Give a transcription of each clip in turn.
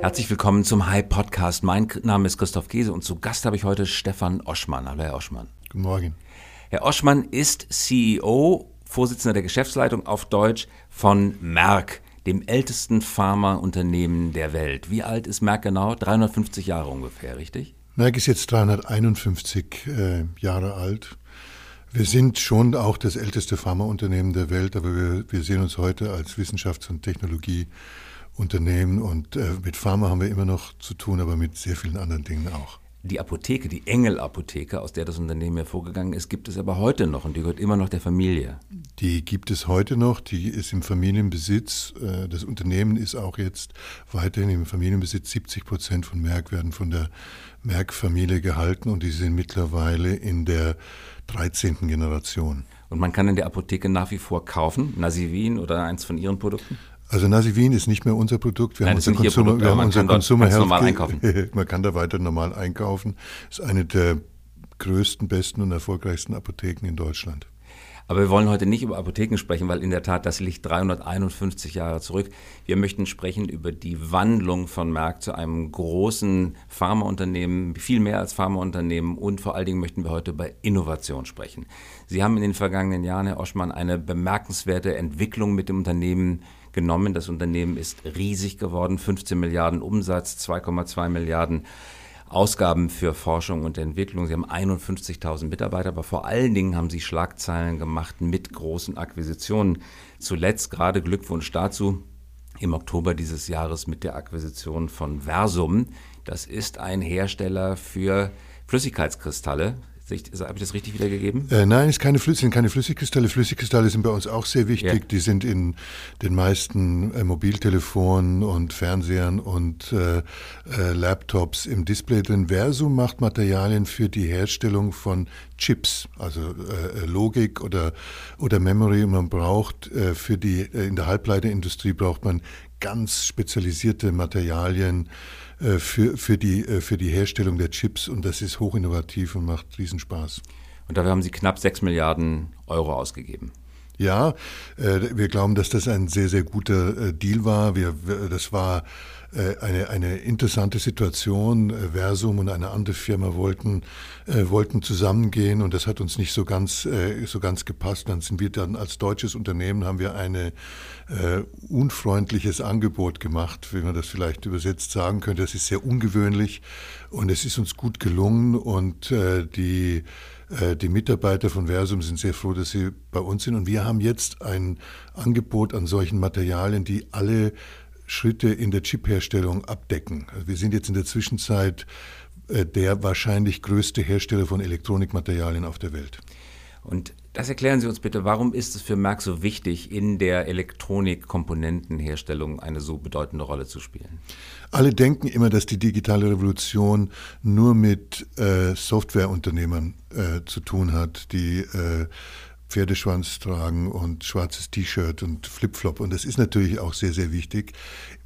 Herzlich willkommen zum Hype Podcast. Mein Name ist Christoph Käse und zu Gast habe ich heute Stefan Oschmann. Hallo, Herr Oschmann. Guten Morgen. Herr Oschmann ist CEO, Vorsitzender der Geschäftsleitung auf Deutsch von Merck, dem ältesten Pharmaunternehmen der Welt. Wie alt ist Merck genau? 350 Jahre ungefähr, richtig? Merck ist jetzt 351 äh, Jahre alt. Wir sind schon auch das älteste Pharmaunternehmen der Welt, aber wir, wir sehen uns heute als Wissenschafts- und Technologieunternehmen und äh, mit Pharma haben wir immer noch zu tun, aber mit sehr vielen anderen Dingen auch. Die Apotheke, die Engel-Apotheke, aus der das Unternehmen hervorgegangen ist, gibt es aber heute noch und die gehört immer noch der Familie. Die gibt es heute noch, die ist im Familienbesitz. Äh, das Unternehmen ist auch jetzt weiterhin im Familienbesitz. 70 Prozent von Merck werden von der Merck-Familie gehalten und die sind mittlerweile in der 13. Generation. Und man kann in der Apotheke nach wie vor kaufen, Nasivin oder eins von Ihren Produkten? Also Nasivin ist nicht mehr unser Produkt. Wir Nein, haben unser Consumer, Produkt, wir haben unser Consumer Health. Normal einkaufen. man kann da weiter normal einkaufen. Ist eine der größten, besten und erfolgreichsten Apotheken in Deutschland. Aber wir wollen heute nicht über Apotheken sprechen, weil in der Tat das liegt 351 Jahre zurück. Wir möchten sprechen über die Wandlung von Merck zu einem großen Pharmaunternehmen, viel mehr als Pharmaunternehmen und vor allen Dingen möchten wir heute über Innovation sprechen. Sie haben in den vergangenen Jahren, Herr Oschmann, eine bemerkenswerte Entwicklung mit dem Unternehmen genommen. Das Unternehmen ist riesig geworden, 15 Milliarden Umsatz, 2,2 Milliarden Ausgaben für Forschung und Entwicklung. Sie haben 51.000 Mitarbeiter, aber vor allen Dingen haben Sie Schlagzeilen gemacht mit großen Akquisitionen. Zuletzt gerade Glückwunsch dazu im Oktober dieses Jahres mit der Akquisition von Versum. Das ist ein Hersteller für Flüssigkeitskristalle. Habe ich das richtig wiedergegeben? Äh, nein, es keine sind keine Flüssigkristalle. Flüssigkristalle sind bei uns auch sehr wichtig. Ja. Die sind in den meisten äh, Mobiltelefonen und Fernsehern und äh, äh, Laptops im Display drin. Versum macht Materialien für die Herstellung von Chips, also äh, Logik oder, oder Memory. Man braucht äh, für die, in der Halbleiterindustrie braucht man ganz spezialisierte Materialien, äh, für, für, die, äh, für die Herstellung der Chips und das ist hochinnovativ und macht Riesenspaß. Und dafür haben Sie knapp 6 Milliarden Euro ausgegeben. Ja, äh, wir glauben, dass das ein sehr, sehr guter Deal war. Wir, das war äh, eine, eine interessante Situation. Äh, Versum und eine andere Firma wollten, äh, wollten zusammengehen und das hat uns nicht so ganz, äh, so ganz gepasst. Dann sind wir dann als deutsches Unternehmen haben wir ein äh, unfreundliches Angebot gemacht, wie man das vielleicht übersetzt sagen könnte. Das ist sehr ungewöhnlich und es ist uns gut gelungen und äh, die die Mitarbeiter von Versum sind sehr froh, dass sie bei uns sind. Und wir haben jetzt ein Angebot an solchen Materialien, die alle Schritte in der Chipherstellung abdecken. Also wir sind jetzt in der Zwischenzeit äh, der wahrscheinlich größte Hersteller von Elektronikmaterialien auf der Welt. Und das erklären Sie uns bitte, warum ist es für Merck so wichtig, in der Elektronikkomponentenherstellung eine so bedeutende Rolle zu spielen? Alle denken immer, dass die digitale Revolution nur mit äh, Softwareunternehmern äh, zu tun hat, die äh, Pferdeschwanz tragen und schwarzes T-Shirt und Flipflop. Und das ist natürlich auch sehr, sehr wichtig.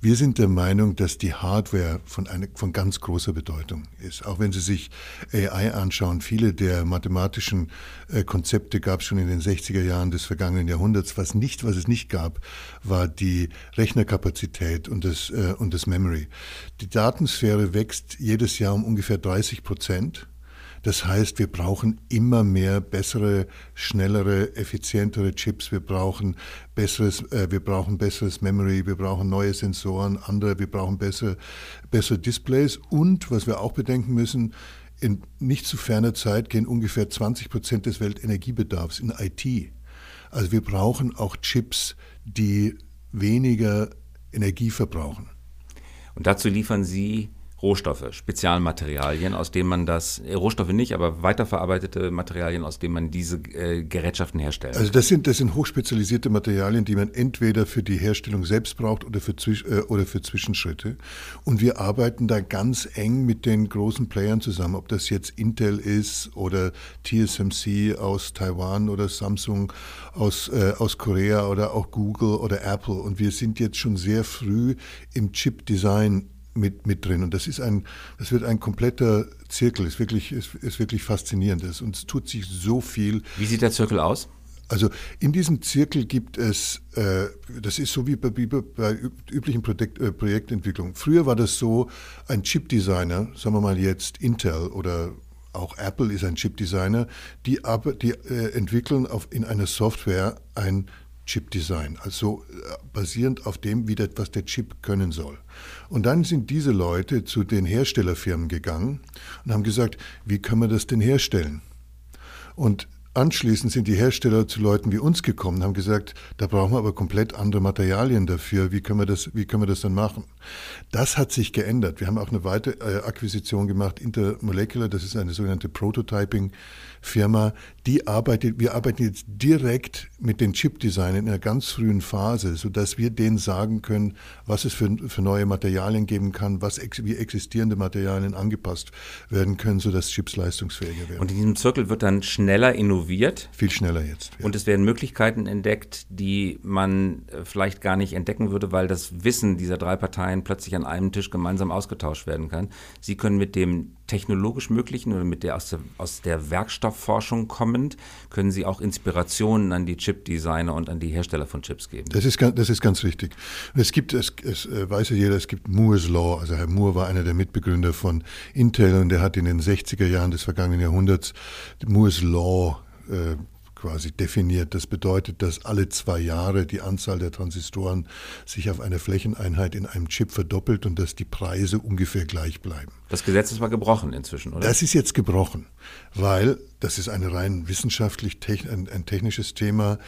Wir sind der Meinung, dass die Hardware von, eine, von ganz großer Bedeutung ist. Auch wenn Sie sich AI anschauen, viele der mathematischen äh, Konzepte gab es schon in den 60er Jahren des vergangenen Jahrhunderts. Was nicht, was es nicht gab, war die Rechnerkapazität und das, äh, und das Memory. Die Datensphäre wächst jedes Jahr um ungefähr 30 Prozent. Das heißt, wir brauchen immer mehr bessere, schnellere, effizientere Chips. Wir brauchen besseres, äh, wir brauchen besseres Memory. Wir brauchen neue Sensoren, andere. Wir brauchen bessere, bessere Displays. Und was wir auch bedenken müssen, in nicht zu ferner Zeit gehen ungefähr 20 Prozent des Weltenergiebedarfs in IT. Also wir brauchen auch Chips, die weniger Energie verbrauchen. Und dazu liefern Sie Rohstoffe, Spezialmaterialien, aus denen man das, äh, Rohstoffe nicht, aber weiterverarbeitete Materialien, aus denen man diese äh, Gerätschaften herstellt. Also das sind, das sind hochspezialisierte Materialien, die man entweder für die Herstellung selbst braucht oder für, äh, oder für Zwischenschritte. Und wir arbeiten da ganz eng mit den großen Playern zusammen, ob das jetzt Intel ist oder TSMC aus Taiwan oder Samsung aus, äh, aus Korea oder auch Google oder Apple. Und wir sind jetzt schon sehr früh im Chip-Design mit, mit drin. Und das ist ein, das wird ein kompletter Zirkel. Ist wirklich, ist, ist wirklich faszinierend. Und es tut sich so viel. Wie sieht der Zirkel aus? Also in diesem Zirkel gibt es, äh, das ist so wie bei, wie bei üblichen Projekt, äh, Projektentwicklungen. Früher war das so, ein Chipdesigner, sagen wir mal jetzt Intel oder auch Apple ist ein Chipdesigner, die, die äh, entwickeln auf, in einer Software ein Chipdesign, also äh, basierend auf dem, wie das, was der Chip können soll. Und dann sind diese Leute zu den Herstellerfirmen gegangen und haben gesagt, wie können wir das denn herstellen? Und Anschließend sind die Hersteller zu Leuten wie uns gekommen und haben gesagt, da brauchen wir aber komplett andere Materialien dafür. Wie können wir das, wie können wir das dann machen? Das hat sich geändert. Wir haben auch eine weitere äh, Akquisition gemacht, Intermolecular, das ist eine sogenannte Prototyping Firma, die arbeitet, wir arbeiten jetzt direkt mit den Chip-Designern in einer ganz frühen Phase, sodass wir denen sagen können, was es für, für neue Materialien geben kann, was ex, wie existierende Materialien angepasst werden können, sodass Chips leistungsfähiger werden. Und in diesem Zirkel wird dann schneller innoviert. Viel schneller jetzt. Ja. Und es werden Möglichkeiten entdeckt, die man äh, vielleicht gar nicht entdecken würde, weil das Wissen dieser drei Parteien plötzlich an einem Tisch gemeinsam ausgetauscht werden kann. Sie können mit dem technologisch Möglichen oder mit der aus der, aus der Werkstoffforschung kommend, können Sie auch Inspirationen an die Chip-Designer und an die Hersteller von Chips geben. Das ist, das ist ganz richtig. Es gibt, es, es äh, weiß ja jeder, es gibt Moore's Law. Also Herr Moore war einer der Mitbegründer von Intel und der hat in den 60er Jahren des vergangenen Jahrhunderts Moore's Law äh, quasi definiert. Das bedeutet, dass alle zwei Jahre die Anzahl der Transistoren sich auf einer Flächeneinheit in einem Chip verdoppelt und dass die Preise ungefähr gleich bleiben. Das Gesetz ist mal gebrochen inzwischen, oder? Das ist jetzt gebrochen, weil das ist eine rein wissenschaftlich ein, ein technisches Thema.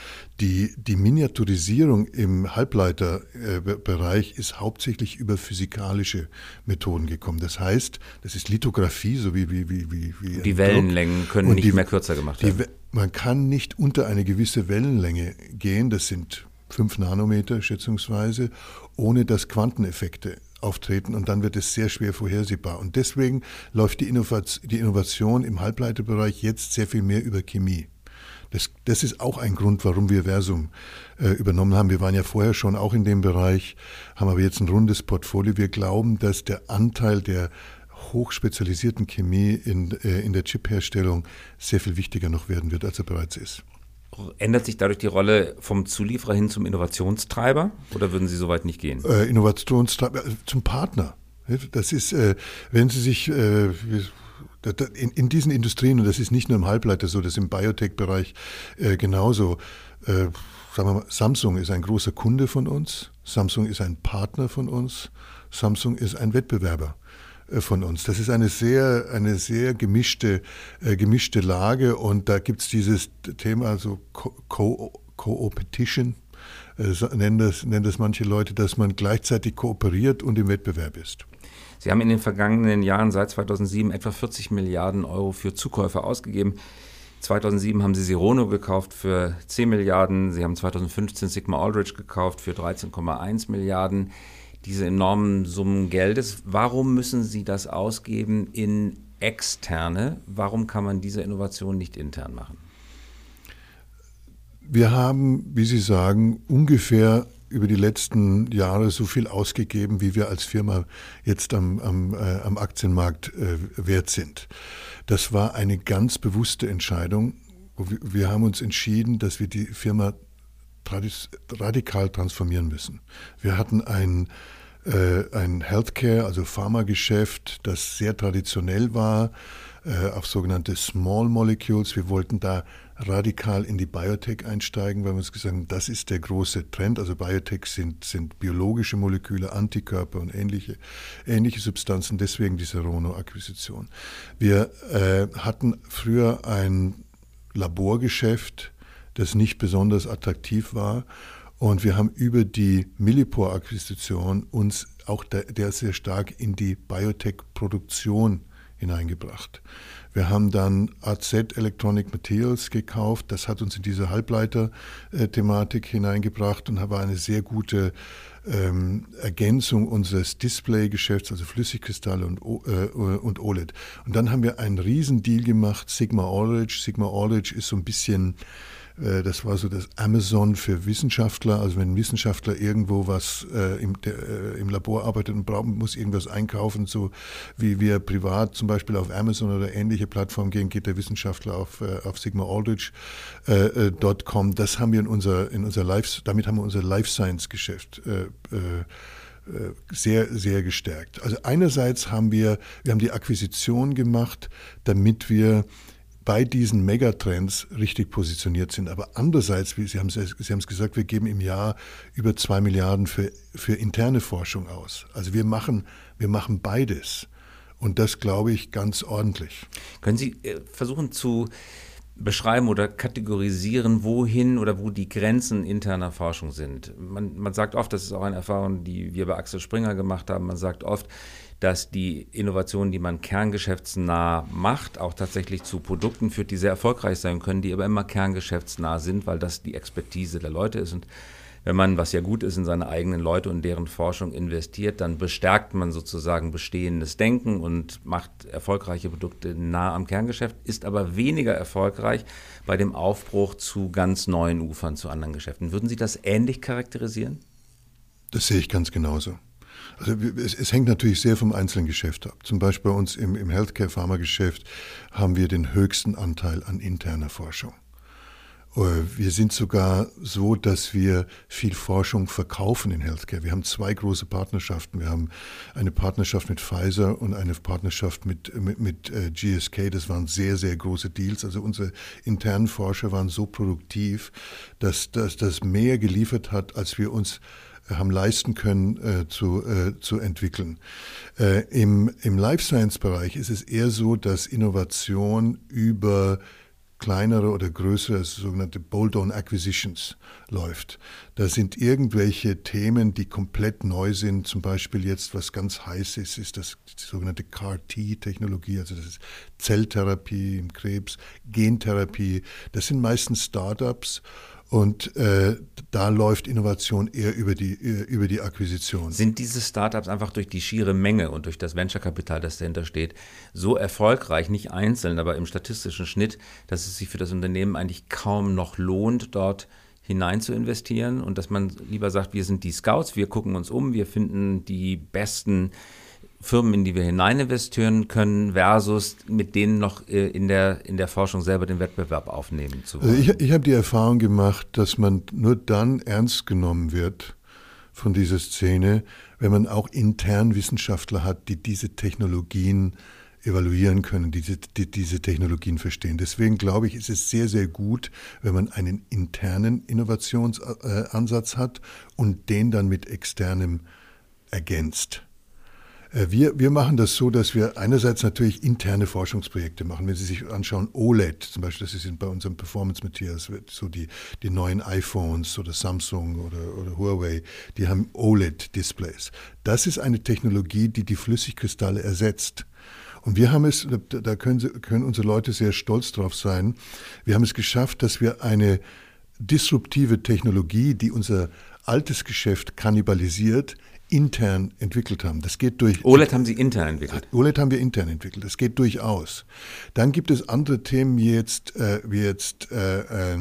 Die, die Miniaturisierung im Halbleiterbereich ist hauptsächlich über physikalische Methoden gekommen. Das heißt, das ist Lithografie, so wie wie wie wie, wie Die Wellenlängen können nicht die, mehr kürzer gemacht werden. Die, man kann nicht unter eine gewisse Wellenlänge gehen, das sind fünf Nanometer schätzungsweise, ohne dass Quanteneffekte auftreten und dann wird es sehr schwer vorhersehbar. Und deswegen läuft die Innovation im Halbleiterbereich jetzt sehr viel mehr über Chemie. Das, das ist auch ein Grund, warum wir Versum äh, übernommen haben. Wir waren ja vorher schon auch in dem Bereich, haben aber jetzt ein rundes Portfolio. Wir glauben, dass der Anteil der hochspezialisierten Chemie in, äh, in der Chipherstellung sehr viel wichtiger noch werden wird, als er bereits ist. Ändert sich dadurch die Rolle vom Zulieferer hin zum Innovationstreiber oder würden Sie so weit nicht gehen? Äh, Innovationstreiber, äh, zum Partner. Das ist, äh, wenn Sie sich äh, in, in, diesen Industrien, und das ist nicht nur im Halbleiter so, das ist im Biotech-Bereich äh, genauso, äh, sagen wir mal, Samsung ist ein großer Kunde von uns, Samsung ist ein Partner von uns, Samsung ist ein Wettbewerber. Äh, von uns. Das ist eine sehr, eine sehr gemischte, äh, gemischte Lage und da gibt es dieses Thema, so Co-Opetition, äh, nennen, das, nennen das manche Leute, dass man gleichzeitig kooperiert und im Wettbewerb ist. Sie haben in den vergangenen Jahren seit 2007 etwa 40 Milliarden Euro für Zukäufe ausgegeben. 2007 haben Sie Sirono gekauft für 10 Milliarden. Sie haben 2015 Sigma Aldrich gekauft für 13,1 Milliarden diese enormen Summen Geldes. Warum müssen Sie das ausgeben in externe? Warum kann man diese Innovation nicht intern machen? Wir haben, wie Sie sagen, ungefähr über die letzten Jahre so viel ausgegeben, wie wir als Firma jetzt am, am, äh, am Aktienmarkt äh, wert sind. Das war eine ganz bewusste Entscheidung. Wir haben uns entschieden, dass wir die Firma radikal transformieren müssen. Wir hatten ein, äh, ein Healthcare, also Pharmageschäft, das sehr traditionell war, äh, auf sogenannte Small Molecules. Wir wollten da radikal in die Biotech einsteigen, weil wir uns gesagt haben, das ist der große Trend. Also Biotech sind, sind biologische Moleküle, Antikörper und ähnliche, ähnliche Substanzen, deswegen diese Rono-Akquisition. Wir äh, hatten früher ein Laborgeschäft, das nicht besonders attraktiv war. Und wir haben über die Millipore-Akquisition uns auch der, der, sehr stark in die Biotech-Produktion hineingebracht. Wir haben dann AZ Electronic Materials gekauft. Das hat uns in diese Halbleiter-Thematik hineingebracht und war eine sehr gute ähm, Ergänzung unseres Display-Geschäfts, also Flüssigkristalle und, äh, und OLED. Und dann haben wir einen Riesendeal gemacht, Sigma Orange. Sigma Orange ist so ein bisschen das war so das Amazon für Wissenschaftler. Also wenn ein Wissenschaftler irgendwo was äh, im, der, äh, im, Labor arbeitet und braucht, muss irgendwas einkaufen, so wie wir privat zum Beispiel auf Amazon oder ähnliche Plattformen gehen, geht der Wissenschaftler auf, äh, auf sigmaaldrich.com. Äh, das haben wir in unser, in unser Life, damit haben wir unser Life Science Geschäft äh, sehr, sehr gestärkt. Also einerseits haben wir, wir haben die Akquisition gemacht, damit wir bei diesen Megatrends richtig positioniert sind. Aber andererseits, wie Sie haben, es, gesagt, wir geben im Jahr über zwei Milliarden für, für interne Forschung aus. Also wir machen, wir machen beides. Und das glaube ich ganz ordentlich. Können Sie äh, versuchen zu beschreiben oder kategorisieren, wohin oder wo die Grenzen interner Forschung sind. Man, man sagt oft, das ist auch eine Erfahrung, die wir bei Axel Springer gemacht haben, man sagt oft, dass die Innovationen, die man kerngeschäftsnah macht, auch tatsächlich zu Produkten führt, die sehr erfolgreich sein können, die aber immer kerngeschäftsnah sind, weil das die Expertise der Leute ist. Und wenn man, was ja gut ist, in seine eigenen Leute und deren Forschung investiert, dann bestärkt man sozusagen bestehendes Denken und macht erfolgreiche Produkte nah am Kerngeschäft, ist aber weniger erfolgreich bei dem Aufbruch zu ganz neuen Ufern, zu anderen Geschäften. Würden Sie das ähnlich charakterisieren? Das sehe ich ganz genauso. Also es, es, hängt natürlich sehr vom einzelnen Geschäft ab. Zum Beispiel bei uns im, im Healthcare-Pharma-Geschäft haben wir den höchsten Anteil an interner Forschung. Äh, wir sind sogar so, dass wir viel Forschung verkaufen in Healthcare. Wir haben zwei große Partnerschaften. Wir haben eine Partnerschaft mit Pfizer und eine Partnerschaft mit, mit, mit äh, GSK. Das waren sehr, sehr große Deals. Also unsere internen Forscher waren so produktiv, dass das mehr geliefert hat, als wir uns haben leisten können äh, zu, äh, zu entwickeln. Äh, Im im Life Science Bereich ist es eher so, dass Innovation über kleinere oder größere also sogenannte Bolt-on Acquisitions läuft. Da sind irgendwelche Themen, die komplett neu sind. Zum Beispiel jetzt, was ganz heiß ist, ist das sogenannte CAR-T-Technologie, also das ist Zelltherapie im Krebs, Gentherapie. Das sind meistens Startups und äh, da läuft Innovation eher über die, äh, über die Akquisition. Sind diese Startups einfach durch die schiere Menge und durch das Venture-Kapital, das dahinter steht, so erfolgreich, nicht einzeln, aber im statistischen Schnitt, dass es sich für das Unternehmen eigentlich kaum noch lohnt, dort hinein zu investieren und dass man lieber sagt, wir sind die Scouts, wir gucken uns um, wir finden die besten Firmen, in die wir hinein investieren können, versus mit denen noch äh, in der, in der Forschung selber den Wettbewerb aufnehmen zu wollen? Also ich, ich habe die Erfahrung gemacht, dass man nur dann ernst genommen wird von dieser Szene, wenn man auch intern Wissenschaftler hat, die diese Technologien evaluieren können, diese, die diese Technologien verstehen. Deswegen glaube ich, ist es sehr, sehr gut, wenn man einen internen Innovationsansatz hat und den dann mit externem ergänzt. Äh, wir, wir machen das so, dass wir einerseits natürlich interne Forschungsprojekte machen. Wenn Sie sich anschauen, OLED zum Beispiel, das ist bei unserem Performance Materials, so die, die neuen iPhones oder Samsung oder, oder Huawei, die haben OLED-Displays. Das ist eine Technologie, die die Flüssigkristalle ersetzt. Und wir haben es, da können, Sie, können unsere Leute sehr stolz drauf sein, wir haben es geschafft, dass wir eine disruptive Technologie, die unser altes Geschäft kannibalisiert, intern entwickelt haben. Das geht durch. OLED haben Sie intern entwickelt? OLED haben wir intern entwickelt. Das geht durchaus. Dann gibt es andere Themen wie jetzt, äh, wie jetzt äh, äh,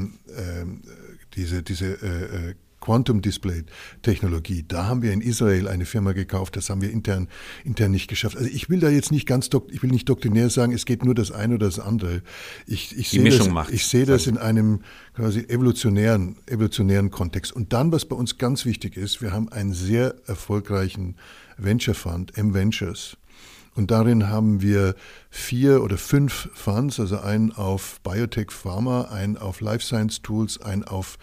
diese, diese äh, äh, Quantum Display Technologie. Da haben wir in Israel eine Firma gekauft, das haben wir intern, intern nicht geschafft. Also ich will da jetzt nicht ganz, ich will nicht doktrinär sagen, es geht nur das eine oder das andere. Ich, ich sehe das, macht. ich sehe das in einem quasi evolutionären, evolutionären Kontext. Und dann, was bei uns ganz wichtig ist, wir haben einen sehr erfolgreichen Venture Fund, M-Ventures. Und darin haben wir vier oder fünf Funds, also einen auf Biotech Pharma, einen auf Life Science Tools, einen auf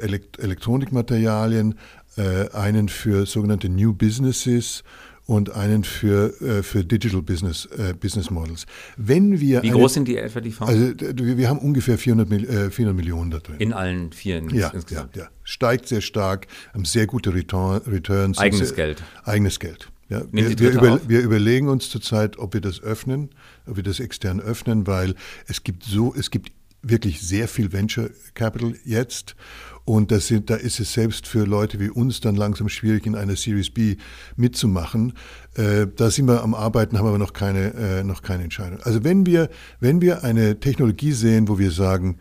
Elekt Elektronikmaterialien, äh, einen für sogenannte New Businesses und einen für, äh, für Digital Business, äh, Business Models. Wenn wir Wie eine, groß sind die etwa die Fonds? Also wir haben ungefähr 400, äh, 400 Millionen da drin. In allen vier ja, insgesamt? Ja, ja. Steigt sehr stark, haben sehr gute Return, Returns. Eigenes sehr, Geld. Eigenes Geld. Ja, wir, wir, über, wir, überlegen uns zurzeit, ob wir das öffnen, ob wir das extern öffnen, weil es gibt so, es gibt wirklich sehr viel Venture Capital jetzt. Und das sind, da ist es selbst für Leute wie uns dann langsam schwierig, in einer Series B mitzumachen. Äh, da sind wir am Arbeiten, haben aber noch keine, äh, noch keine Entscheidung. Also wenn wir, wenn wir eine Technologie sehen, wo wir sagen,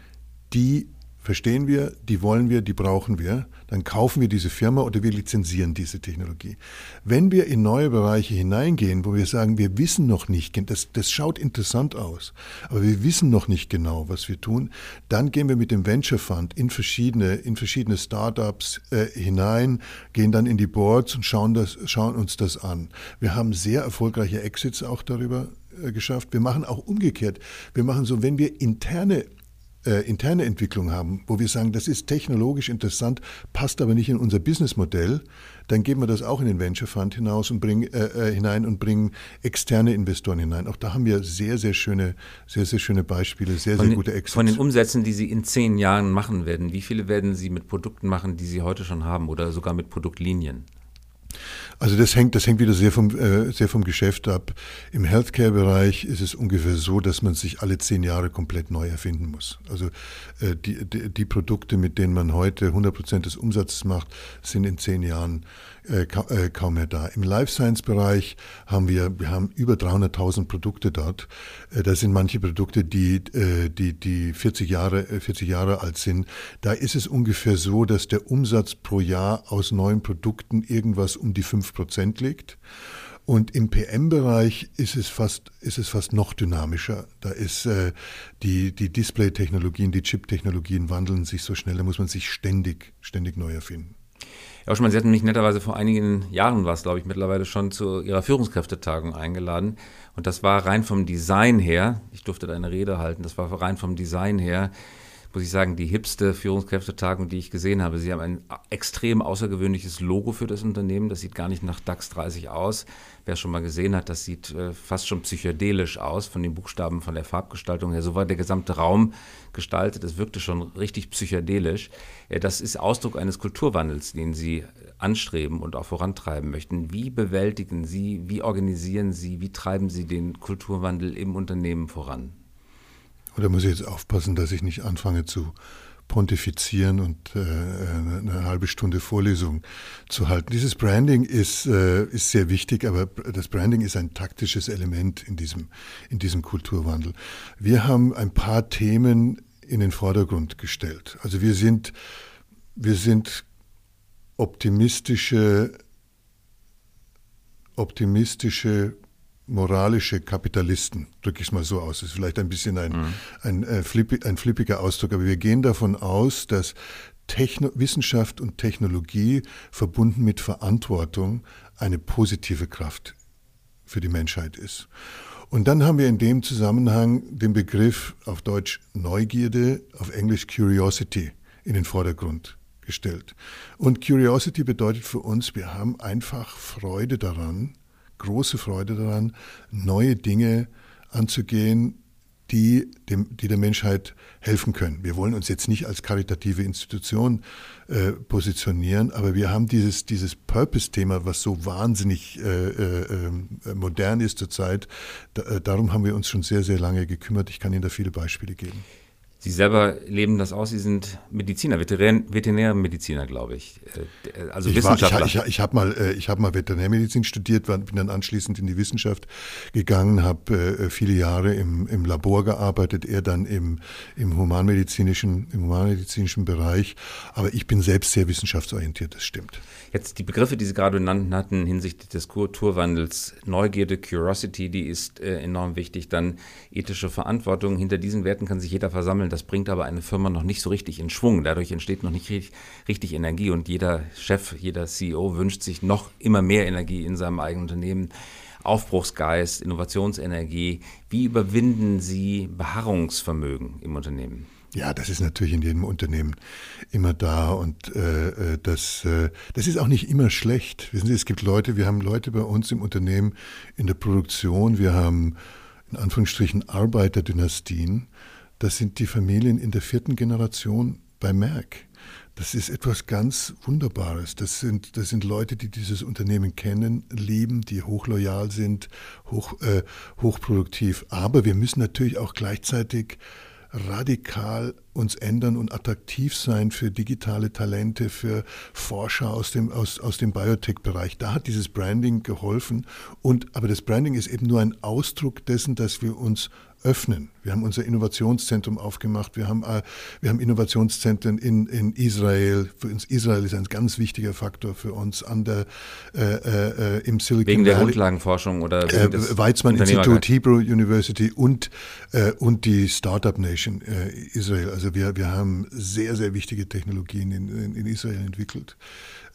die verstehen wir, die wollen wir, die brauchen wir, dann kaufen wir diese Firma oder wir lizenzieren diese Technologie. Wenn wir in neue Bereiche hineingehen, wo wir sagen, wir wissen noch nicht, das, das schaut interessant aus, aber wir wissen noch nicht genau, was wir tun, dann gehen wir mit dem Venture Fund in verschiedene, in verschiedene Startups äh, hinein, gehen dann in die Boards und schauen, das, schauen uns das an. Wir haben sehr erfolgreiche Exits auch darüber äh, geschafft. Wir machen auch umgekehrt. Wir machen so, wenn wir interne äh, interne Entwicklung haben, wo wir sagen, das ist technologisch interessant, passt aber nicht in unser Businessmodell, dann geben wir das auch in den Venture Fund hinaus und bringen, äh, äh, hinein und bringen externe Investoren hinein. Auch da haben wir sehr, sehr schöne, sehr, sehr schöne Beispiele, sehr, von sehr gute Exits. Von den Umsätzen, die Sie in zehn Jahren machen werden, wie viele werden Sie mit Produkten machen, die Sie heute schon haben oder sogar mit Produktlinien? Also das hängt, das hängt wieder sehr vom, äh, sehr vom Geschäft ab. Im Healthcare-Bereich ist es ungefähr so, dass man sich alle zehn Jahre komplett neu erfinden muss. Also äh, die, die, die, Produkte, mit denen man heute 100 Prozent des Umsatzes macht, sind in zehn Jahren äh, äh, kaum mehr da. Im Life Science Bereich haben wir, wir haben über 300.000 Produkte dort. Äh, da sind manche Produkte, die, äh, die, die 40 Jahre, 40 äh, Jahre alt sind. Da ist es ungefähr so, dass der Umsatz pro Jahr aus neuen Produkten irgendwas um die 5 Prozent liegt. Und im PM-Bereich ist es fast, ist es fast noch dynamischer. Da ist äh, die, die Display-Technologien, die Chip-Technologien wandeln sich so schnell, da muss man sich ständig, ständig neu erfinden. Herr Oschmann, Sie hatten mich netterweise vor einigen Jahren, war es glaube ich mittlerweile schon, zu Ihrer Führungskräftetagung eingeladen. Und das war rein vom Design her, ich durfte da eine Rede halten, das war rein vom Design her, muss ich sagen, die hipste Führungskräftetagung, die ich gesehen habe. Sie haben ein extrem außergewöhnliches Logo für das Unternehmen. Das sieht gar nicht nach DAX 30 aus. Wer schon mal gesehen hat, das sieht äh, fast schon psychedelisch aus von den Buchstaben, von der Farbgestaltung her. So war der gesamte Raum gestaltet. Es wirkte schon richtig psychedelisch. Äh, das ist Ausdruck eines Kulturwandels, den Sie anstreben und auch vorantreiben möchten. Wie bewältigen Sie, wie organisieren Sie, wie treiben Sie den Kulturwandel im Unternehmen voran? Oder muss ich jetzt aufpassen, dass ich nicht anfange zu pontifizieren und äh, eine halbe Stunde Vorlesung zu halten. Dieses Branding ist, äh, ist sehr wichtig, aber das Branding ist ein taktisches Element in diesem, in diesem Kulturwandel. Wir haben ein paar Themen in den Vordergrund gestellt. Also wir sind, wir sind optimistische, optimistische moralische Kapitalisten, drücke ich es mal so aus. Das ist vielleicht ein bisschen ein, mhm. ein, äh, flippi, ein flippiger Ausdruck, aber wir gehen davon aus, dass Techno Wissenschaft und Technologie verbunden mit Verantwortung eine positive Kraft für die Menschheit ist. Und dann haben wir in dem Zusammenhang den Begriff auf Deutsch Neugierde, auf Englisch Curiosity in den Vordergrund gestellt. Und Curiosity bedeutet für uns, wir haben einfach Freude daran, große Freude daran, neue Dinge anzugehen, die, dem, die der Menschheit helfen können. Wir wollen uns jetzt nicht als karitative Institution äh, positionieren, aber wir haben dieses, dieses Purpose-Thema, was so wahnsinnig äh, äh, modern ist zurzeit. Da, äh, darum haben wir uns schon sehr, sehr lange gekümmert. Ich kann Ihnen da viele Beispiele geben. Sie selber leben das aus, Sie sind Mediziner, Veterinärmediziner, glaube ich. Äh, also ich Wissenschaftler. War, ich, ich, ich habe mal, äh, hab mal Veterinärmedizin studiert, bin dann anschließend in die Wissenschaft gegangen, habe äh, viele Jahre im, im Labor gearbeitet, eher dann im, im, humanmedizinischen, im humanmedizinischen Bereich. Aber ich bin selbst sehr wissenschaftsorientiert, das stimmt. Jetzt die Begriffe, die Sie gerade benannt hatten hinsichtlich des Kulturwandels, Neugierde, Curiosity, die ist äh, enorm wichtig. Dann ethische Verantwortung. Hinter diesen Werten kann sich jeder versammeln. Das bringt aber eine Firma noch nicht so richtig in Schwung. Dadurch entsteht noch nicht richtig, richtig Energie und jeder Chef, jeder CEO wünscht sich noch immer mehr Energie in seinem eigenen Unternehmen. Aufbruchsgeist, Innovationsenergie. Wie überwinden Sie Beharrungsvermögen im Unternehmen? Ja, das ist natürlich in jedem Unternehmen immer da und äh, äh, das, äh, das ist auch nicht immer schlecht. Wissen Sie, es gibt Leute, wir haben Leute bei uns im Unternehmen in der Produktion, wir haben in Anführungsstrichen Arbeiterdynastien. Das sind die Familien in der vierten Generation bei Merck. Das ist etwas ganz Wunderbares. Das sind, das sind Leute, die dieses Unternehmen kennen, lieben, die hochloyal sind, hoch, äh, hochproduktiv. Aber wir müssen natürlich auch gleichzeitig radikal uns ändern und attraktiv sein für digitale Talente, für Forscher aus dem, aus, aus dem Biotech-Bereich. Da hat dieses Branding geholfen. Und, aber das Branding ist eben nur ein Ausdruck dessen, dass wir uns öffnen. Wir haben unser Innovationszentrum aufgemacht. Wir haben, äh, wir haben Innovationszentren in, in Israel. Für uns Israel ist ein ganz wichtiger Faktor für uns an der, äh, äh, äh im Silicon Wegen der Grundlagenforschung oder wegen äh, Weizmann Institut, Hebrew University und, äh, und die Startup Nation äh, Israel. Also wir, wir haben sehr, sehr wichtige Technologien in, in, in Israel entwickelt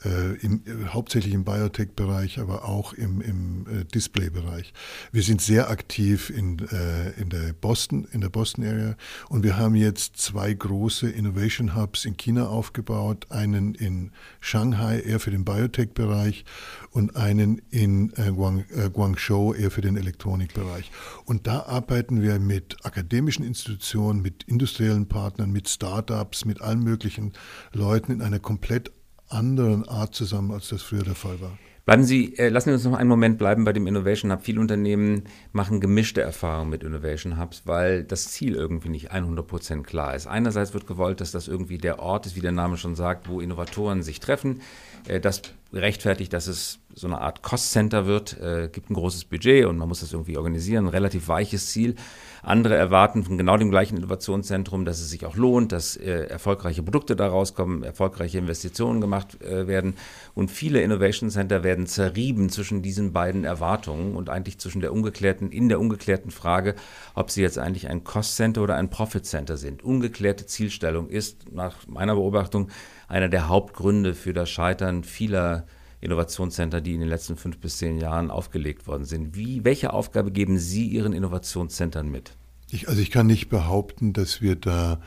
äh, im, hauptsächlich im Biotech-Bereich, aber auch im, im äh, Display-Bereich. Wir sind sehr aktiv in, äh, in der Boston, in der Boston Area und wir haben jetzt zwei große Innovation Hubs in China aufgebaut, einen in Shanghai eher für den Biotech-Bereich und einen in äh, Guang, äh, Guangzhou eher für den Elektronikbereich. Und da arbeiten wir mit akademischen Institutionen, mit industriellen Partnern, mit Startups, mit allen möglichen Leuten in einer komplett anderen Art zusammen, als das früher der Fall war. Bleiben Sie, äh, lassen Sie uns noch einen Moment bleiben bei dem Innovation Hub. Viele Unternehmen machen gemischte Erfahrungen mit Innovation Hubs, weil das Ziel irgendwie nicht 100% klar ist. Einerseits wird gewollt, dass das irgendwie der Ort ist, wie der Name schon sagt, wo Innovatoren sich treffen. Äh, das rechtfertigt, dass es so eine Art Cost-Center wird, äh, gibt ein großes Budget und man muss das irgendwie organisieren, ein relativ weiches Ziel. Andere erwarten von genau dem gleichen Innovationszentrum, dass es sich auch lohnt, dass äh, erfolgreiche Produkte daraus kommen, erfolgreiche Investitionen gemacht äh, werden. Und viele Innovation Center werden zerrieben zwischen diesen beiden Erwartungen und eigentlich zwischen der ungeklärten, in der ungeklärten Frage, ob sie jetzt eigentlich ein Cost Center oder ein Profit Center sind. Ungeklärte Zielstellung ist nach meiner Beobachtung einer der Hauptgründe für das Scheitern vieler Innovationscenter, die in den letzten fünf bis zehn Jahren aufgelegt worden sind. Wie, welche Aufgabe geben Sie Ihren Innovationszentren mit? Ich, also ich kann nicht behaupten, dass wir da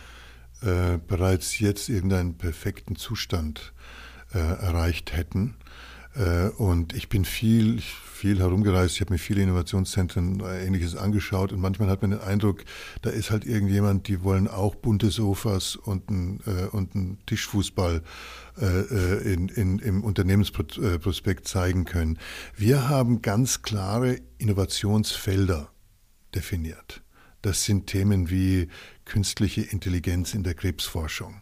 äh, bereits jetzt irgendeinen perfekten Zustand äh, erreicht hätten. Äh, und ich bin viel, viel herumgereist, ich habe mir viele Innovationszentren äh, ähnliches angeschaut und manchmal hat man den Eindruck, da ist halt irgendjemand, die wollen auch bunte Sofas und einen, äh, und einen Tischfußball in, in, im Unternehmensprospekt zeigen können. Wir haben ganz klare Innovationsfelder definiert. Das sind Themen wie künstliche Intelligenz in der Krebsforschung.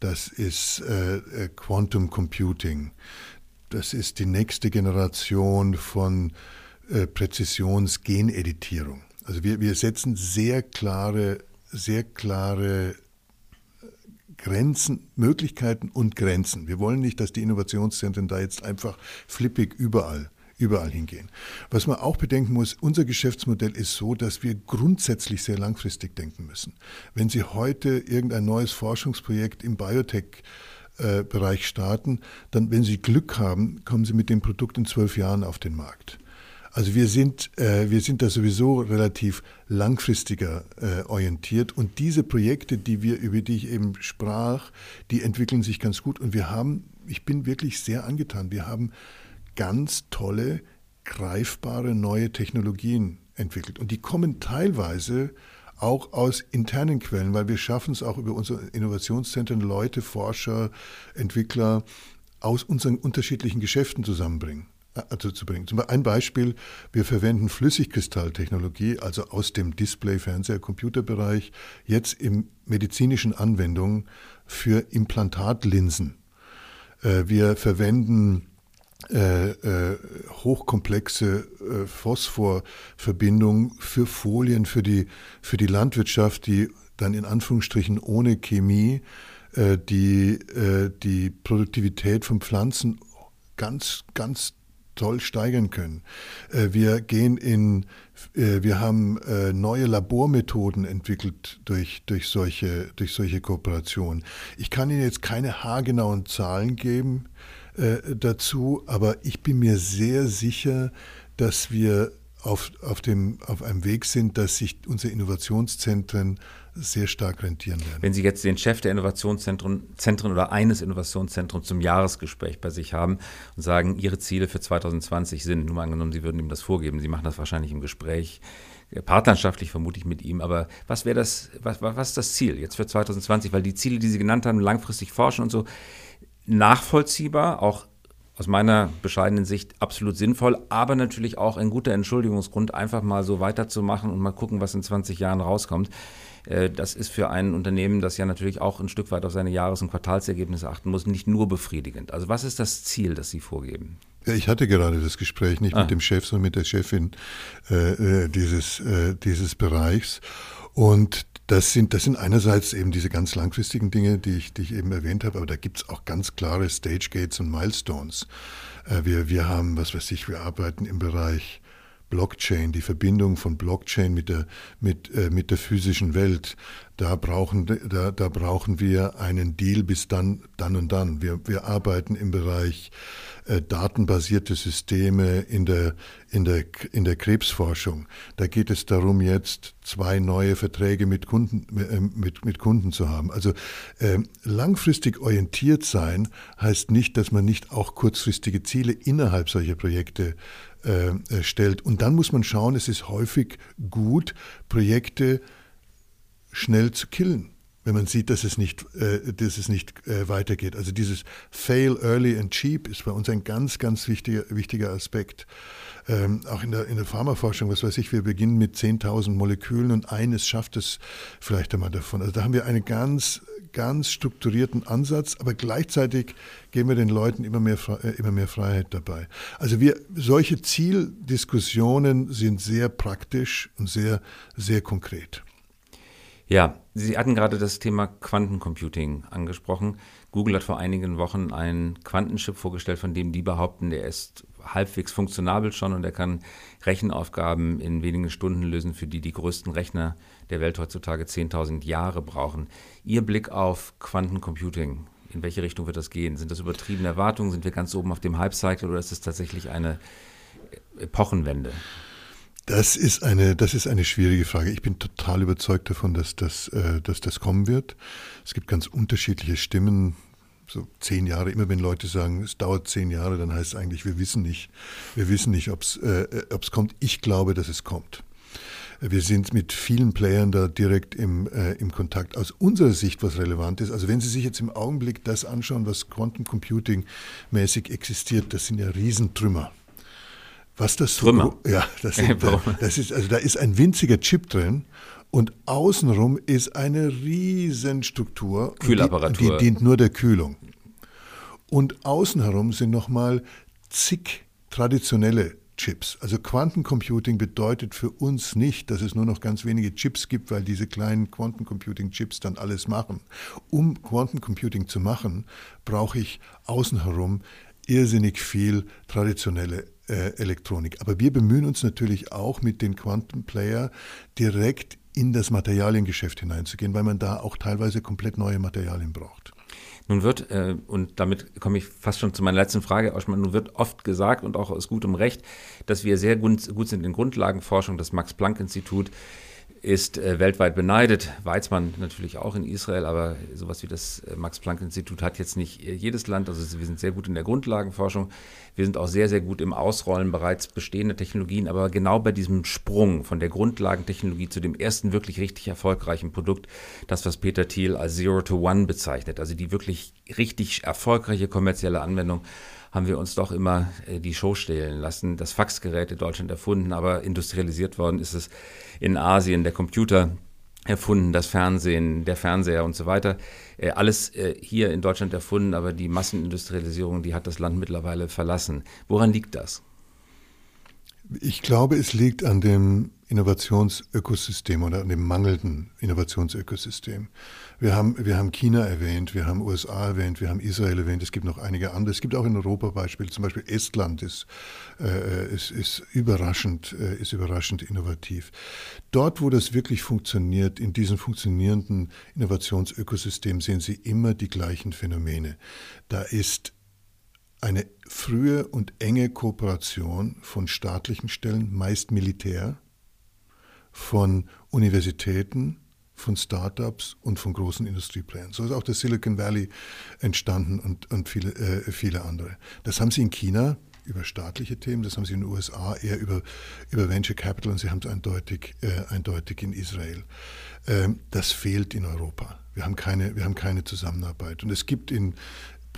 Das ist äh, Quantum Computing das ist die nächste Generation von äh, Präzisionsgeneditierung. Also wir, wir setzen sehr klare, sehr klare äh, Grenzen, Möglichkeiten und Grenzen. Wir wollen nicht, dass die Innovationszentren da jetzt einfach flippig überall überall hingehen. Was man auch bedenken muss, unser Geschäftsmodell ist so, dass wir grundsätzlich sehr langfristig denken müssen. Wenn Sie heute irgendein neues Forschungsprojekt im Biotech Bereich starten, dann, wenn Sie Glück haben, kommen Sie mit dem Produkt in zwölf Jahren auf den Markt. Also wir sind, äh, wir sind da sowieso relativ langfristiger äh, orientiert. Und diese Projekte, die wir, über die ich eben sprach, die entwickeln sich ganz gut. Und wir haben, ich bin wirklich sehr angetan, wir haben ganz tolle, greifbare neue Technologien entwickelt. Und die kommen teilweise auch aus internen Quellen, weil wir schaffen es auch über unsere Innovationszentren, Leute, Forscher, Entwickler aus unseren unterschiedlichen Geschäften zusammenbringen. Also zu bringen. Zum Beispiel ein Beispiel, wir verwenden Flüssigkristalltechnologie, also aus dem Display-, Fernseher-, Computerbereich, jetzt in medizinischen Anwendungen für Implantatlinsen. Äh, wir verwenden äh, äh, hochkomplexe äh, Phosphorverbindung für Folien für die, für die Landwirtschaft, die dann in Anführungsstrichen ohne Chemie äh, die, äh, die Produktivität von Pflanzen ganz, ganz toll steigern können. Äh, wir gehen in, wir haben neue Labormethoden entwickelt durch, durch, solche, durch solche Kooperationen. Ich kann Ihnen jetzt keine haargenauen Zahlen geben, äh, dazu, aber ich bin mir sehr sicher, dass wir auf, auf, dem, auf einem Weg sind, dass sich unsere Innovationszentren sehr stark rentieren werden. Wenn Sie jetzt den Chef der Innovationszentren Zentren oder eines Innovationszentrums zum Jahresgespräch bei sich haben und sagen, Ihre Ziele für 2020 sind, nur angenommen, Sie würden ihm das vorgeben, Sie machen das wahrscheinlich im Gespräch, äh, partnerschaftlich vermute ich mit ihm, aber was wäre das, was, was ist das Ziel jetzt für 2020? Weil die Ziele, die Sie genannt haben, langfristig forschen und so, nachvollziehbar, auch aus meiner bescheidenen Sicht absolut sinnvoll, aber natürlich auch ein guter Entschuldigungsgrund, einfach mal so weiterzumachen und mal gucken, was in 20 Jahren rauskommt. Äh, das ist für ein Unternehmen, das ja natürlich auch ein Stück weit auf seine Jahres- und Quartalsergebnisse achten muss, nicht nur befriedigend. Also was ist das Ziel, das Sie vorgeben? Ja, ich hatte gerade das Gespräch nicht ah. mit dem Chef, sondern mit der Chefin äh, äh, dieses, äh, dieses Bereichs. Und das sind, das sind einerseits eben diese ganz langfristigen Dinge, die ich, die ich eben erwähnt habe, aber da gibt es auch ganz klare Stage Gates und Milestones. Äh, wir, wir haben, was weiß ich, wir arbeiten im Bereich Blockchain, die Verbindung von Blockchain mit der, mit, äh, mit der physischen Welt, da brauchen, da, da brauchen wir einen Deal bis dann, dann und dann. Wir, wir arbeiten im Bereich äh, datenbasierte Systeme in der, in, der, in der Krebsforschung. Da geht es darum, jetzt zwei neue Verträge mit Kunden, äh, mit, mit Kunden zu haben. Also äh, langfristig orientiert sein heißt nicht, dass man nicht auch kurzfristige Ziele innerhalb solcher Projekte äh, stellt. Und dann muss man schauen, es ist häufig gut, Projekte schnell zu killen wenn man sieht, dass es nicht, äh, dass es nicht äh, weitergeht. Also dieses Fail early and cheap ist bei uns ein ganz, ganz wichtiger, wichtiger Aspekt. Ähm, auch in der, in der Pharmaforschung, was weiß ich, wir beginnen mit 10.000 Molekülen und eines schafft es vielleicht einmal davon. Also da haben wir einen ganz, ganz strukturierten Ansatz, aber gleichzeitig geben wir den Leuten immer mehr, äh, immer mehr Freiheit dabei. Also wir, solche Zieldiskussionen sind sehr praktisch und sehr, sehr konkret. Ja, Sie hatten gerade das Thema Quantencomputing angesprochen. Google hat vor einigen Wochen einen Quantenchip vorgestellt, von dem die behaupten, der ist halbwegs funktionabel schon und er kann Rechenaufgaben in wenigen Stunden lösen, für die die größten Rechner der Welt heutzutage 10.000 Jahre brauchen. Ihr Blick auf Quantencomputing, in welche Richtung wird das gehen? Sind das übertriebene Erwartungen? Sind wir ganz oben auf dem Hype-Cycle oder ist es tatsächlich eine Epochenwende? Das ist eine, das ist eine schwierige Frage. Ich bin total überzeugt davon, dass das, äh, dass das kommen wird. Es gibt ganz unterschiedliche Stimmen. So zehn Jahre, immer wenn Leute sagen, es dauert zehn Jahre, dann heißt es eigentlich, wir wissen nicht, wir wissen nicht, ob es äh, ob's kommt. Ich glaube, dass es kommt. Wir sind mit vielen Playern da direkt im, äh, im Kontakt. Aus unserer Sicht, was relevant ist, also wenn Sie sich jetzt im Augenblick das anschauen, was Quantum Computing mäßig existiert, das sind ja Riesentrümmer. Was das Trümmer. So, ja, das, sind, das ist, also da ist ein winziger Chip drin und außenrum ist eine Riesenstruktur. Kühlapparatur. Die, die dient nur der Kühlung. Und außenherum sind nochmal zig traditionelle Chips. Also Quantencomputing bedeutet für uns nicht, dass es nur noch ganz wenige Chips gibt, weil diese kleinen Quantencomputing-Chips dann alles machen. Um Quantencomputing zu machen, brauche ich außenherum irrsinnig viel traditionelle äh, Elektronik. Aber wir bemühen uns natürlich auch mit den Quantum Player direkt in das Materialiengeschäft hineinzugehen, weil man da auch teilweise komplett neue Materialien braucht. Nun wird, äh, und damit komme ich fast schon zu meiner letzten Frage, Oschmann, nun wird oft gesagt und auch aus gutem Recht, dass wir sehr gut, gut sind in Grundlagenforschung, das Max-Planck-Institut ist äh, weltweit beneidet. Weizmann natürlich auch in Israel, aber sowas wie das äh, Max-Planck-Institut hat jetzt nicht äh, jedes Land. Also wir sind sehr gut in der Grundlagenforschung. Wir sind auch sehr, sehr gut im Ausrollen bereits bestehender Technologien. Aber genau bei diesem Sprung von der Grundlagentechnologie zu dem ersten wirklich richtig erfolgreichen Produkt, das, was Peter Thiel als Zero to One bezeichnet, also die wirklich richtig erfolgreiche kommerzielle Anwendung, haben wir uns doch immer äh, die Show stehlen lassen. Das Faxgerät in Deutschland erfunden, aber industrialisiert worden ist es in Asien, der Computer erfunden, das Fernsehen, der Fernseher und so weiter. Äh, alles äh, hier in Deutschland erfunden, aber die Massenindustrialisierung, die hat das Land mittlerweile verlassen. Woran liegt das? Ich glaube, es liegt an dem Innovationsökosystem oder an dem mangelnden Innovationsökosystem. Wir haben, wir haben China erwähnt, wir haben USA erwähnt, wir haben Israel erwähnt, es gibt noch einige andere. Es gibt auch in Europa Beispiele, zum Beispiel Estland ist, äh, ist, ist, überraschend, äh, ist überraschend innovativ. Dort, wo das wirklich funktioniert, in diesem funktionierenden Innovationsökosystem sehen Sie immer die gleichen Phänomene. Da ist eine frühe und enge Kooperation von staatlichen Stellen, meist Militär, von Universitäten, von Startups und von großen Industrieplänen. So ist auch das Silicon Valley entstanden und, und viele, äh, viele andere. Das haben sie in China über staatliche Themen, das haben sie in den USA eher über, über Venture Capital und sie haben es eindeutig, äh, eindeutig in Israel. Ähm, das fehlt in Europa. Wir haben, keine, wir haben keine Zusammenarbeit. Und es gibt in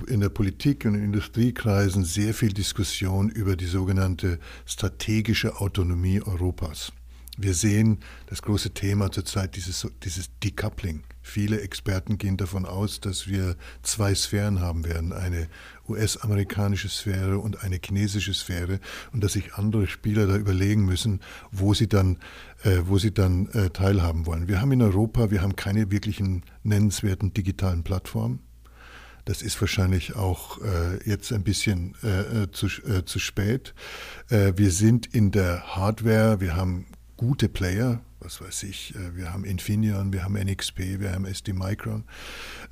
in der Politik und in Industriekreisen sehr viel Diskussion über die sogenannte strategische Autonomie Europas. Wir sehen das große Thema zurzeit, dieses, dieses Decoupling. Viele Experten gehen davon aus, dass wir zwei Sphären haben werden, eine US-amerikanische Sphäre und eine chinesische Sphäre und dass sich andere Spieler da überlegen müssen, wo sie dann, äh, wo sie dann äh, teilhaben wollen. Wir haben in Europa, wir haben keine wirklichen nennenswerten digitalen Plattformen. Das ist wahrscheinlich auch äh, jetzt ein bisschen äh, äh zu, äh, zu spät. Äh, wir sind in der Hardware, wir haben gute Player, was weiß ich, äh, wir haben Infineon, wir haben NXP, wir haben SD Micron,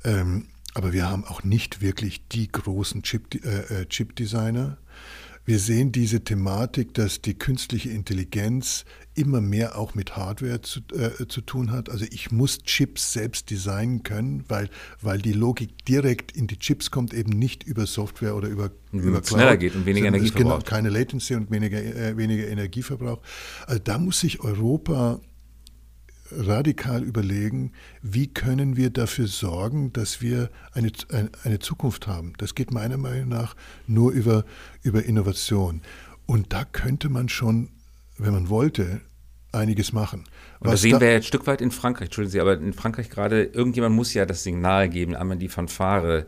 ähm, aber wir haben auch nicht wirklich die großen äh, äh, Chip-Designer. Chip wir sehen diese Thematik, dass die künstliche Intelligenz immer mehr auch mit Hardware zu, äh, zu tun hat. Also ich muss Chips selbst designen können, weil, weil die Logik direkt in die Chips kommt, eben nicht über Software oder über, und über Cloud. Schneller geht und weniger Energie verbraucht. Genau, keine Latency und weniger, äh, weniger Energieverbrauch. Also da muss sich Europa radikal überlegen, wie können wir dafür sorgen, dass wir eine, eine Zukunft haben. Das geht meiner Meinung nach nur über, über Innovation. Und da könnte man schon, wenn man wollte, einiges machen. Und das sehen da wir jetzt ein Stück weit in Frankreich, entschuldigen Sie, aber in Frankreich gerade, irgendjemand muss ja das Signal geben, einmal die Fanfare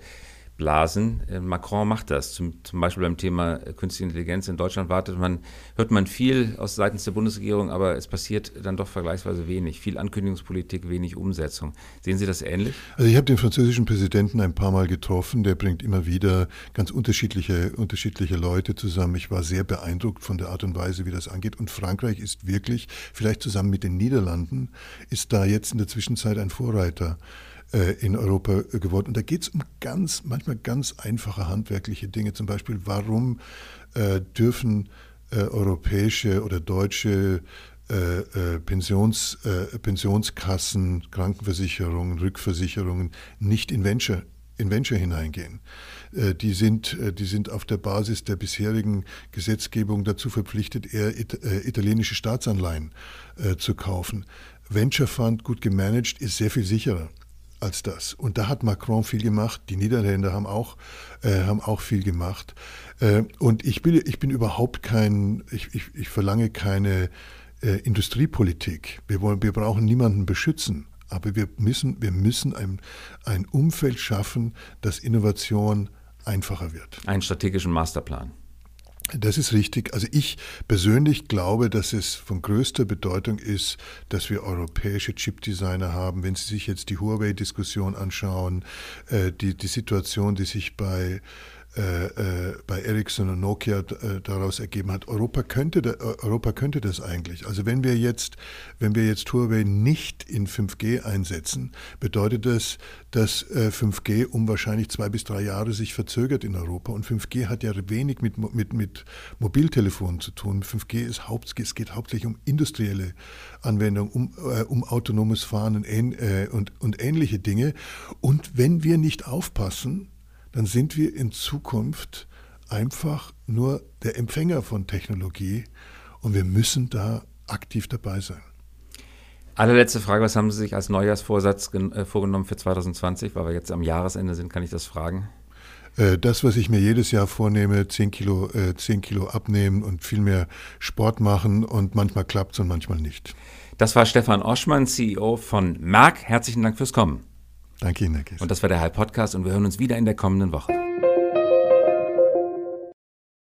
Blasen. Äh, Macron macht das, zum, zum, Beispiel beim Thema äh, künstliche Intelligenz. In Deutschland wartet man, hört man viel aus seitens der Bundesregierung, aber es passiert dann doch vergleichsweise wenig. Viel Ankündigungspolitik, wenig Umsetzung. Sehen Sie das ähnlich? Also ich habe den französischen Präsidenten ein paar Mal getroffen. Der bringt immer wieder ganz unterschiedliche, unterschiedliche Leute zusammen. Ich war sehr beeindruckt von der Art und Weise, wie das angeht. Und Frankreich ist wirklich, vielleicht zusammen mit den Niederlanden, ist da jetzt in der Zwischenzeit ein Vorreiter. Äh, in Europa geworden. Und da geht es um ganz, manchmal ganz einfache handwerkliche Dinge. Zum Beispiel, warum äh, dürfen äh, europäische oder deutsche Pensions, Pensionskassen, Krankenversicherungen, Rückversicherungen nicht in Venture, in Venture hineingehen. Die sind, die sind auf der Basis der bisherigen Gesetzgebung dazu verpflichtet, eher italienische Staatsanleihen zu kaufen. Venture Fund, gut gemanagt, ist sehr viel sicherer als das. Und da hat Macron viel gemacht, die Niederländer haben auch, äh, haben auch viel gemacht. Äh, und ich bin, ich bin überhaupt kein, ich, ich, ich verlange keine äh, Industriepolitik. Wir, wollen, wir brauchen niemanden beschützen. Aber wir müssen, wir müssen ein, ein Umfeld schaffen, dass Innovation einfacher wird. Einen strategischen Masterplan. Das ist richtig. Also ich persönlich glaube, dass es von größter Bedeutung ist, dass wir europäische Chipdesigner haben. Wenn Sie sich jetzt die Huawei-Diskussion anschauen, äh, die, die Situation, die sich bei äh, äh, bei Ericsson und Nokia äh, daraus ergeben hat. Europa könnte, da, Europa könnte das eigentlich. Also wenn wir jetzt, wenn wir jetzt Huawei nicht in 5G einsetzen, bedeutet das, dass 5G um wahrscheinlich zwei bis drei Jahre sich verzögert in Europa. Und 5G hat ja wenig mit, mit, mit Mobiltelefonen zu tun. 5G ist haupt, es geht hauptsächlich um industrielle Anwendungen, um, äh, um autonomes Fahren und, äh, und, und ähnliche Dinge. Und wenn wir nicht aufpassen, dann sind wir in Zukunft einfach nur der Empfänger von Technologie und wir müssen da aktiv dabei sein. Allerletzte Frage, was haben Sie sich als Neujahrsvorsatz äh, vorgenommen für 2020? Weil wir jetzt am Jahresende sind, kann ich das fragen? Äh, das, was ich mir jedes Jahr vornehme, 10 Kilo, äh, 10 Kilo abnehmen und viel mehr Sport machen und manchmal klappt es und manchmal nicht. Das war Stefan Oschmann, CEO von Merck. Herzlichen Dank fürs Kommen. Danke Ihnen, Herr Kies. Und das war der Hype Podcast und wir hören uns wieder in der kommenden Woche.